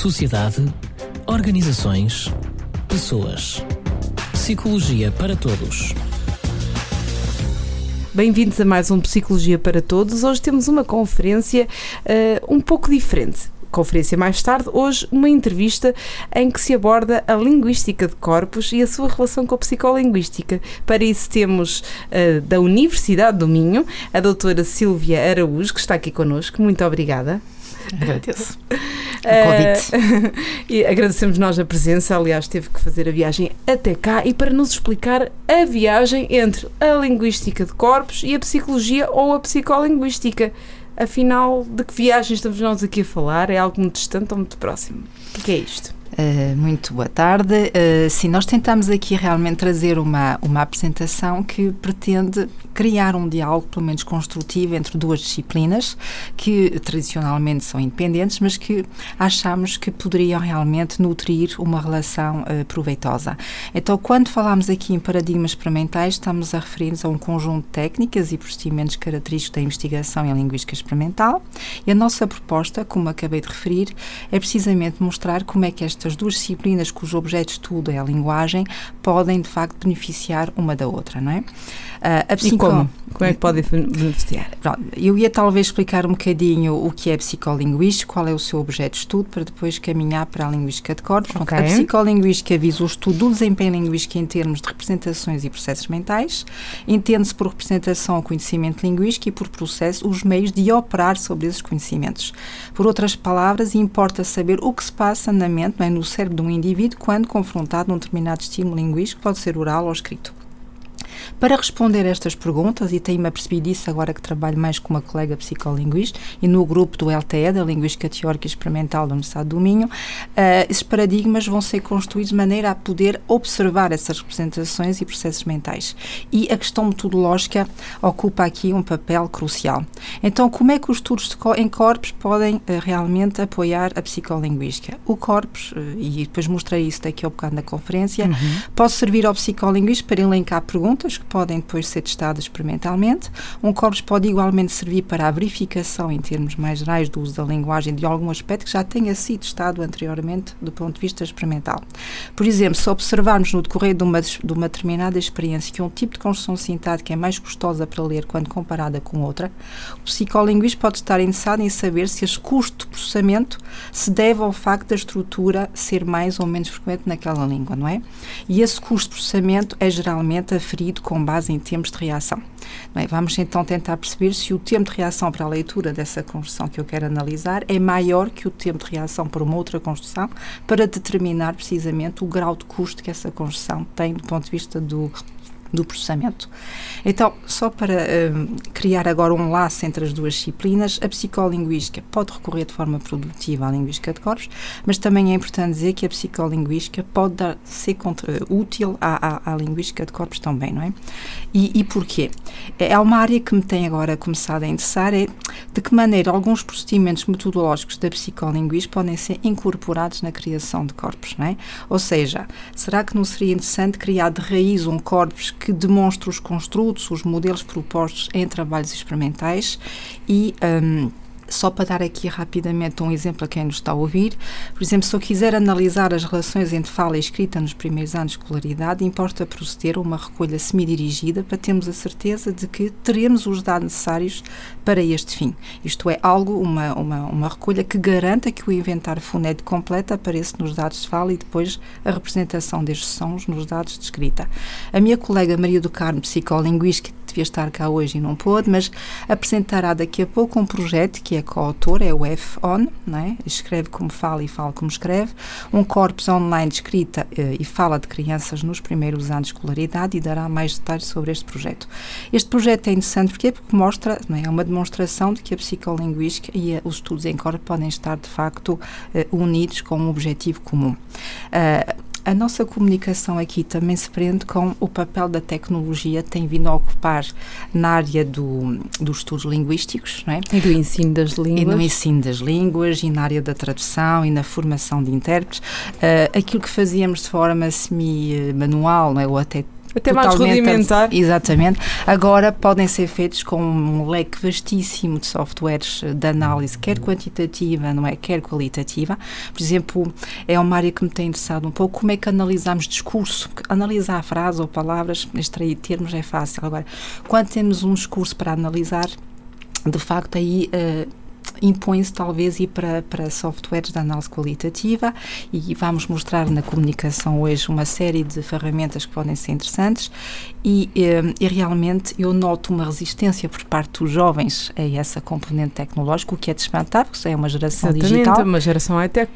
sociedade, organizações, pessoas. Psicologia para todos. Bem-vindos a mais um Psicologia para Todos. Hoje temos uma conferência uh, um pouco diferente. Conferência mais tarde, hoje uma entrevista em que se aborda a linguística de corpos e a sua relação com a psicolinguística. Para isso temos uh, da Universidade do Minho a doutora Silvia Araújo, que está aqui connosco. Muito obrigada. Agradeço o convite. E agradecemos nós a presença, aliás, teve que fazer a viagem até cá e para nos explicar a viagem entre a linguística de corpos e a psicologia ou a psicolinguística. Afinal, de que viagem estamos nós aqui a falar? É algo muito distante ou muito próximo? O que é isto? Uh, muito boa tarde. Uh, sim, nós tentamos aqui realmente trazer uma, uma apresentação que pretende criar um diálogo, pelo menos construtivo, entre duas disciplinas que tradicionalmente são independentes, mas que achamos que poderiam realmente nutrir uma relação uh, proveitosa. Então, quando falamos aqui em paradigmas experimentais, estamos a referir-nos a um conjunto de técnicas e procedimentos característicos da investigação em linguística experimental e a nossa proposta, como acabei de referir, é precisamente mostrar como é que esta estas duas disciplinas cujo objeto de estudo é a linguagem podem de facto beneficiar uma da outra, não é? Uh, a psico... E como? Como é que podem beneficiar? Eu ia talvez explicar um bocadinho o que é psicolinguística, qual é o seu objeto de estudo, para depois caminhar para a linguística de corpos. Okay. A psicolinguística visa o estudo do desempenho linguístico em termos de representações e processos mentais. Entende-se por representação o conhecimento linguístico e por processo os meios de operar sobre esses conhecimentos. Por outras palavras, importa saber o que se passa na mente, é, no cérebro de um indivíduo, quando confrontado num determinado estímulo linguístico, pode ser oral ou escrito. Para responder a estas perguntas, e tenho-me apercebido disso agora que trabalho mais com uma colega psicolinguista e no grupo do LTE, da Linguística Teórica e Experimental da Universidade do Minho, uh, esses paradigmas vão ser construídos de maneira a poder observar essas representações e processos mentais. E a questão metodológica ocupa aqui um papel crucial. Então, como é que os estudos em corpos podem uh, realmente apoiar a psicolinguística? O corpos, uh, e depois mostrei isso daqui a bocado na conferência, uhum. pode servir ao psicolinguista para elencar perguntas que podem depois ser testadas experimentalmente. Um corpus pode igualmente servir para a verificação, em termos mais gerais, do uso da linguagem de algum aspecto que já tenha sido testado anteriormente do ponto de vista experimental. Por exemplo, se observarmos no decorrer de uma, de uma determinada experiência que um tipo de construção sintática é mais custosa para ler quando comparada com outra, o psicolinguista pode estar interessado em saber se esse custo de processamento se deve ao facto da estrutura ser mais ou menos frequente naquela língua, não é? E esse custo de processamento é geralmente aferido com base em tempos de reação. É? Vamos então tentar perceber se o tempo de reação para a leitura dessa construção que eu quero analisar é maior que o tempo de reação para uma outra construção, para determinar precisamente o grau de custo que essa construção tem do ponto de vista do do processamento. Então, só para um, criar agora um laço entre as duas disciplinas, a psicolinguística pode recorrer de forma produtiva à linguística de corpos, mas também é importante dizer que a psicolinguística pode dar, ser contra, útil à, à, à, linguística de corpos também, não é? E, e porquê? É uma área que me tem agora começado a interessar, é de que maneira alguns procedimentos metodológicos da psicolinguística podem ser incorporados na criação de corpos, não é? Ou seja, será que não seria interessante criar de raiz um corpus que demonstra os construtos, os modelos propostos em trabalhos experimentais e um, só para dar aqui rapidamente um exemplo a quem nos está a ouvir, por exemplo, se eu quiser analisar as relações entre fala e escrita nos primeiros anos de escolaridade, importa proceder a uma recolha semi-dirigida para termos a certeza de que teremos os dados necessários para este fim. Isto é, algo, uma, uma, uma recolha que garanta que o inventário fonético completo apareça nos dados de fala e depois a representação destes sons nos dados de escrita. A minha colega Maria do Carmo, psicolinguística, devia estar cá hoje e não pôde, mas apresentará daqui a pouco um projeto que é coautor, é o F-ON, é? escreve como fala e fala como escreve, um corpus online de escrita eh, e fala de crianças nos primeiros anos de escolaridade e dará mais detalhes sobre este projeto. Este projeto é interessante porque, porque mostra, é? é uma demonstração de que a psicolinguística e a, os estudos em corpo podem estar de facto eh, unidos com um objetivo comum. Uh, a nossa comunicação aqui também se prende com o papel da tecnologia tem vindo a ocupar na área do, dos estudos linguísticos, não é? E do ensino das línguas. E no ensino das línguas, e na área da tradução, e na formação de intérpretes. Uh, aquilo que fazíamos de forma semi-manual, não é? ou até Até mais rudimentar. Exatamente. Agora podem ser feitos com um leque vastíssimo de softwares de análise, quer quantitativa, não é, quer qualitativa. Por exemplo, é uma área que me tem interessado um pouco, como é que analisamos discurso. Analisar frase ou palavras, extrair termos é fácil. Agora, quando temos um discurso para analisar, de facto aí uh, impõe-se talvez ir para, para softwares de análise qualitativa e vamos mostrar na comunicação hoje uma série de ferramentas que podem ser interessantes e, eh, e realmente eu noto uma resistência por parte dos jovens a essa componente tecnológica, o que é de espantar, porque é uma geração Exatamente, digital. uma geração high-tech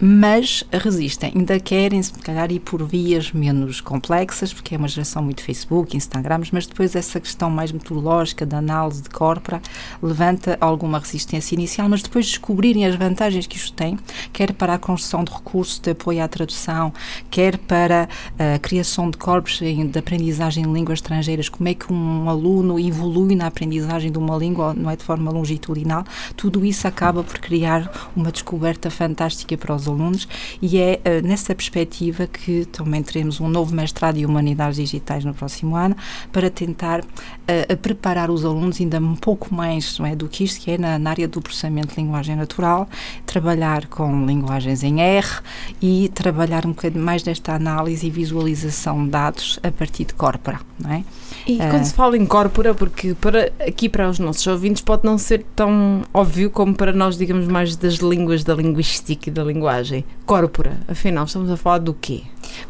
mas resistem. Ainda querem, se calhar, ir por vias menos complexas, porque é uma geração muito Facebook, Instagram, mas depois essa questão mais metodológica da análise de corpora levanta alguma resistência inicial, mas depois descobrirem as vantagens que isto tem, quer para a construção de recursos de apoio à tradução, quer para a criação de corpos de aprendizagem de línguas estrangeiras, como é que um aluno evolui na aprendizagem de uma língua, não é de forma longitudinal, tudo isso acaba por criar uma descoberta fantástica para os alunos e é uh, nessa perspectiva que também teremos um novo mestrado em Humanidades Digitais no próximo ano para tentar uh, preparar os alunos ainda um pouco mais é, do que isto, que é na, na, área do processamento de linguagem natural, trabalhar com linguagens em R e trabalhar um bocadinho mais nesta análise e visualização de dados a partir de corpora, não é? E uh, quando se fala em corpora, porque para, aqui para os nossos ouvintes pode não ser tão óbvio como para nós, digamos, mais das línguas, da linguística e da linguagem linguagem corpora. Afinal, estamos a falar do quê?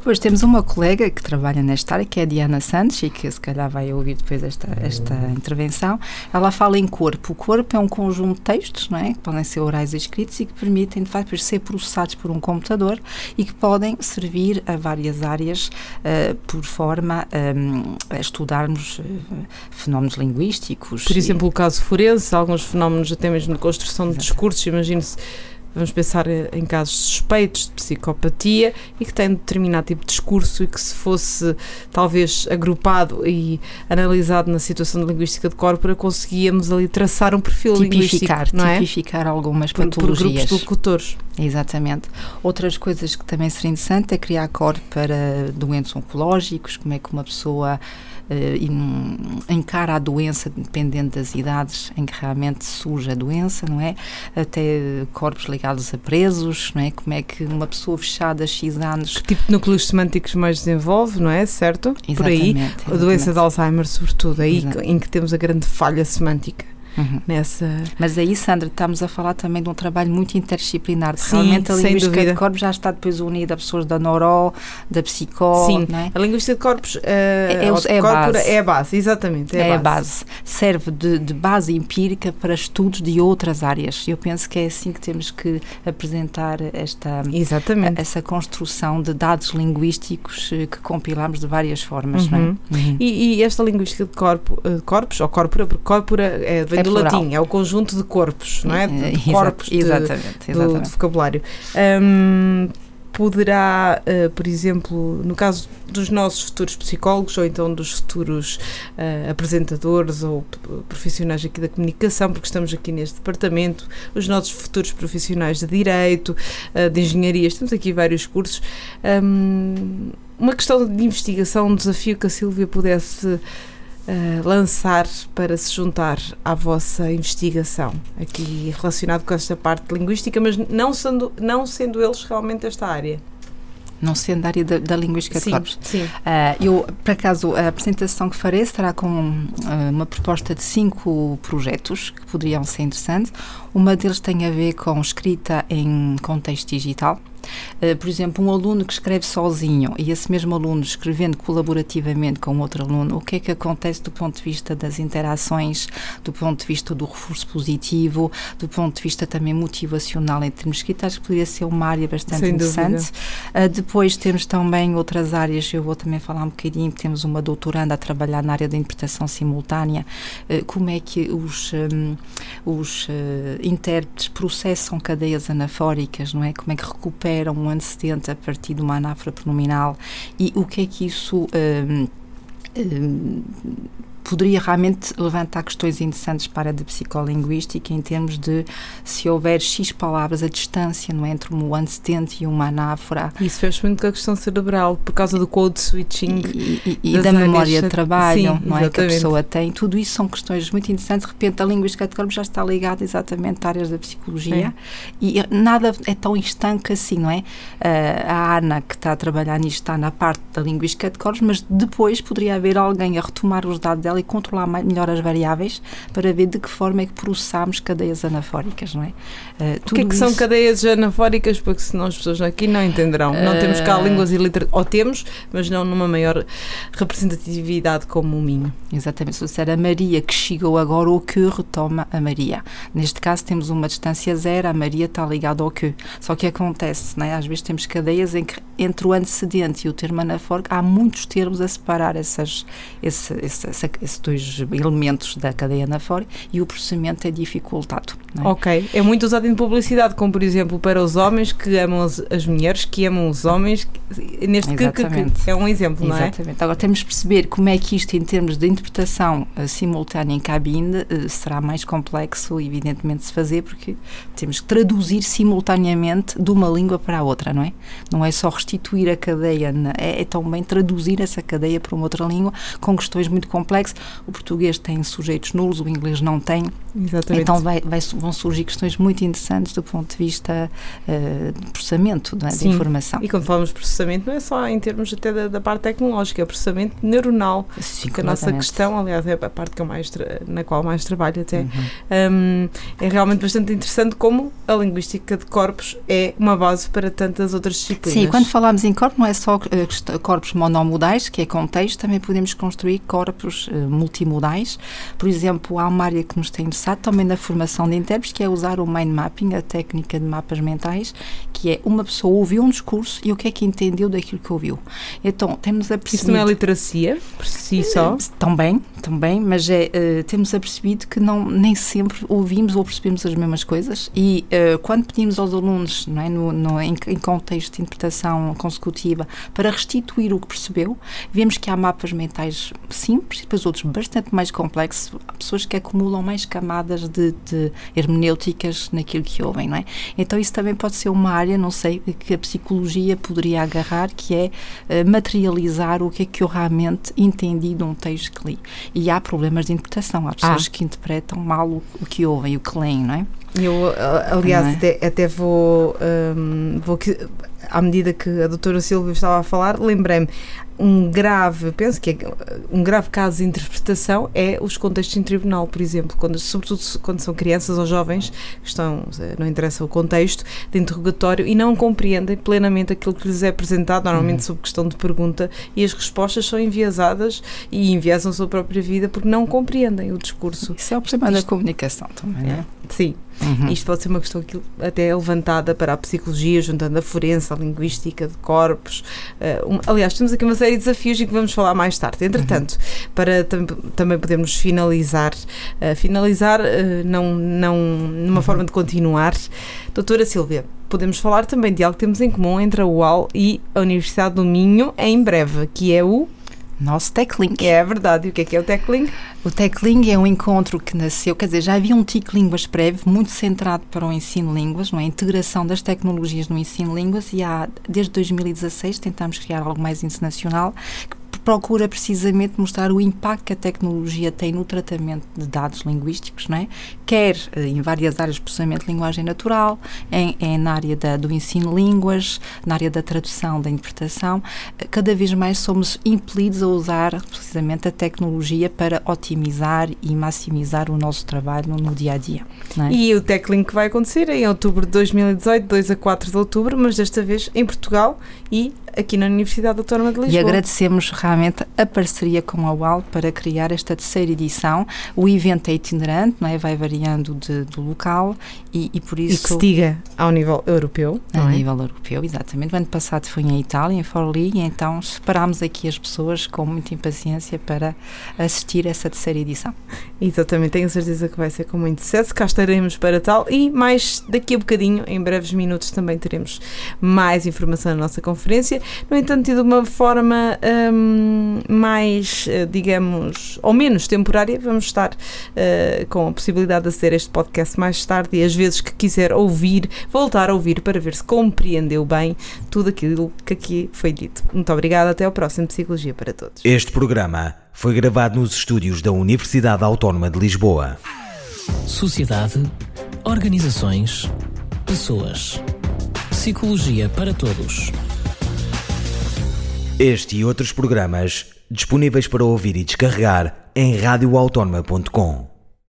Pois temos uma colega que trabalha nesta área, que é a Diana Santos, e que se calhar vai ouvir depois esta, esta intervenção. Ela fala em corpo. O corpo é um conjunto de textos, não é? que podem ser orais e escritos e que permitem, de facto, ser processados por um computador e que podem servir a várias áreas uh, por forma um, a estudarmos uh, fenómenos linguísticos. Por exemplo, e... o caso forense, alguns fenómenos até mesmo de construção de discursos, imagine-se vamos pensar em casos suspeitos de psicopatia e que têm determinado tipo de discurso e que se fosse talvez agrupado e analisado na situação de linguística de corpora conseguíamos ali traçar um perfil tipificar, linguístico, não é? tipificar algumas por, patologias. Por grupos de locutores. Exatamente. Outras coisas que também seria interessante é criar corpo para doentes oncológicos, como é que uma pessoa uh, encara a doença dependendo das idades em que realmente surge a doença, não é? Até corpos ligados a presos, não é? Como é que uma pessoa fechada a X anos... Que tipo de núcleos semânticos mais desenvolve, não é? Certo? Exatamente, Por aí, exatamente. a doença de Alzheimer, sobretudo, aí Exato. em que temos a grande falha semântica uhum. nessa. Mas aí, Sandra, estamos a falar também de um trabalho muito interdisciplinar. Sim, Realmente a linguística de corpos já está depois unida a pessoas da neuro, da psicó. Sim, é? a linguística de corpos uh, é, é, é, a base. é a base, exatamente. É, é a base. Serve de, de, base empírica para estudos de outras áreas. Eu penso que é assim que temos que apresentar esta exatamente. essa construção de dados linguísticos eh, que compilamos de várias formas. Uhum. Não é? uhum. uhum. E, e, esta linguística de corpo, uh, corpos, ou corpora, porque corpora é, vem é do plural. latim, é o conjunto de corpos, não é? De corpos de, exatamente, exatamente. Do, vocabulário. Um, poderá, uh, por exemplo, no caso dos nossos futuros psicólogos ou então dos futuros uh, apresentadores ou profissionais aqui da comunicação, porque estamos aqui neste departamento, os nossos futuros profissionais de direito, uh, de engenharia, temos aqui vários cursos. Um, uma questão de investigação, um desafio que a Silvia pudesse uh, lançar para se juntar à vossa investigação, aqui relacionado com esta parte linguística, mas não sendo, não sendo eles realmente esta área? não sendo da área da, da linguística sim, de corpos. Sim. Uh, eu, por acaso, a apresentação que farei será com uh, uma proposta de cinco projetos que poderiam ser interessantes. Uma deles tem a ver com escrita em contexto digital. Uh, por exemplo, um aluno que escreve sozinho e esse mesmo aluno escrevendo colaborativamente com outro aluno, o que é que acontece do ponto de vista das interações, do ponto de vista do reforço positivo, do ponto de vista também motivacional em termos escritos, acho que poderia ser uma área bastante Sem interessante. Uh, depois temos também outras áreas, eu vou também falar um bocadinho, temos uma doutoranda a trabalhar na área da interpretação simultânea, uh, como é que os, um, os intérpretes processam cadeias anafóricas, não é? Como é que recuperam antecedente a partir de uma anáfora pronominal e o que é que isso. Um, um, poderia realmente levantar questões interessantes para a de psicolinguística em termos de se houver X palavras a distância não é, entre um antecedente e uma anáfora. Isso fez muito com a questão cerebral, por causa do code switching. E, e, e da memória de trabalho Sim, não é, que a pessoa tem. Tudo isso são questões muito interessantes. De repente, a linguística de corpo já está ligada exatamente a áreas da psicologia e nada é tão estanque assim, não é? Uh, a Ana, que está a trabalhar nisto, está na parte da linguística de corpos, mas depois poderia haver alguém a retomar os dados dela e controlar melhor as variáveis para ver de que forma é que processamos cadeias anafóricas, não é? Uh, o que é que isso... são cadeias anafóricas? Porque senão as pessoas aqui não entenderão. Uh... Não temos cá línguas e literaturas, ou temos, mas não numa maior representatividade como o Minho. Exatamente. Se disser a Maria que chegou agora, o que retoma a Maria. Neste caso temos uma distância zero, a Maria está ligada ao que. Só que acontece, não é? às vezes temos cadeias em que entre o antecedente e o termo anafórico há muitos termos a separar essas, esse, esse, esses dois elementos da cadeia anafórica e o processamento é dificultado. É? Ok. É muito usado em publicidade, como por exemplo para os homens que amam as, as mulheres, que amam os homens. Neste que, que, que, é um exemplo, não é? Exatamente. Agora temos de perceber como é que isto, em termos de interpretação uh, simultânea em cabine, uh, será mais complexo, evidentemente, de se fazer, porque temos que traduzir simultaneamente de uma língua para a outra, não é? Não é só restituir a cadeia, na, é, é também traduzir essa cadeia para uma outra língua, com questões muito complexas. O português tem sujeitos nulos, o inglês não tem. Exatamente. Então vai, vai, vão surgir questões muito interessantes do ponto de vista uh, de processamento é? de informação. E quando falamos de processamento, não é só em termos até da, da parte tecnológica, é processamento neuronal. Sim, que a nossa questão, aliás, é a parte que eu mais na qual mais trabalho até, uhum. um, é realmente bastante interessante como a linguística de corpos é uma base para tantas outras disciplinas. Sim, quando falamos em corpo, não é só uh, corpos monomodais, que é contexto, também podemos construir corpos uh, multimodais. Por exemplo, há uma área que nos tem interessado também na formação de intérpretes, que é usar o mind mapping, a técnica de mapas mentais, que é uma pessoa ouviu um discurso e o que é que entendeu daquilo que ouviu. Então, temos a Isso não é literacia, por si só? Eh, também, também, mas é, uh, temos apercebido que não, nem sempre ouvimos ou percebemos as mesmas coisas e uh, quando pedimos aos alunos, não é, no, no em, em, contexto de interpretação consecutiva, para restituir o que percebeu, vemos que há mapas mentais simples depois outros bastante mais complexos, há pessoas que acumulam mais camadas de, de hermenêuticas naquilo que ouvem, não é? Então isso também pode ser uma área, não sei, que a psicologia poderia agarrar, que é uh, materializar o que é que eu realmente entendi de um texto que li. E há problemas de interpretação, há pessoas ah. que interpretam mal o, o que ouvem, o que leem, não é? Eu, aliás, é? até, até, vou, um, vou à medida que a doutora Silvia estava a falar, lembrei-me um grave, penso que é, um grave caso de interpretação é os contextos em tribunal, por exemplo, quando, sobretudo quando são crianças ou jovens que estão, não interessa o contexto, de interrogatório e não compreendem plenamente aquilo que lhes é apresentado, normalmente uhum. sob questão de pergunta, e as respostas são enviesadas e enviesam a sua própria vida porque não compreendem o discurso. Isso é o problema da comunicação também, é. Sim. Uhum. Isto pode ser uma questão que até é levantada para a psicologia, juntando a forense, a linguística de corpos. Uh, um, aliás, temos aqui uma série de desafios e que vamos falar mais tarde. Entretanto, uhum. para tam também podermos finalizar, uh, finalizar uh, não, não numa uhum. forma de continuar, doutora Silvia, podemos falar também de algo que temos em comum entre a UAL e a Universidade do Minho em breve, que é o nosso TechLink. É verdade. E o que é que é o TechLink? O TechLink é um encontro que nasceu, quer dizer, já havia um TIC Línguas prévio, muito centrado para o ensino de línguas, não é? a integração das tecnologias no ensino de línguas, e há, desde 2016 tentámos criar algo mais internacional, que procura precisamente mostrar o impacto que a tecnologia tem no tratamento de dados linguísticos, não é? quer eh, em várias áreas processamento de linguagem natural, em, em na área da, do ensino de línguas, na área da tradução, da interpretação, eh, cada vez mais somos impelidos a usar precisamente a tecnologia para otimizar e maximizar o nosso trabalho no, no dia a dia. É? E o TechLink vai acontecer em outubro de 2018, 2 a 4 de outubro, mas desta vez em Portugal e aqui na Universidade Autónoma de Lisboa. E agradecemos realmente a parceria com a UAL para criar esta terceira edição. O evento é itinerante, não é? vai variando de, do local e, e por isso... E que se diga ao nível europeu. A é? nível europeu, exatamente. O ano passado foi em Itália, em Forli, e então esperámos aqui as pessoas com muita impaciência para assistir a essa terceira edição. Exatamente, tenho certeza que vai ser com muito sucesso. Cá estaremos para tal e mais daqui a bocadinho, em breves minutos, também teremos mais informação na nossa conferência no entanto, de uma forma. Um, hum, mais, uh, digamos, ou menos temporária, vamos estar uh, com a possibilidade de aceder a este podcast mais tarde e às vezes que quiser ouvir, voltar a ouvir para ver se compreendeu bem tudo aquilo que aqui foi dito. Muito obrigada, até ao próximo Psicologia para Todos. Este programa foi gravado nos estúdios da Universidade Autónoma de Lisboa. Sociedade, organizações, pessoas. Psicologia para todos. Este e outros programas disponíveis para ouvir e descarregar em radioautónoma.com.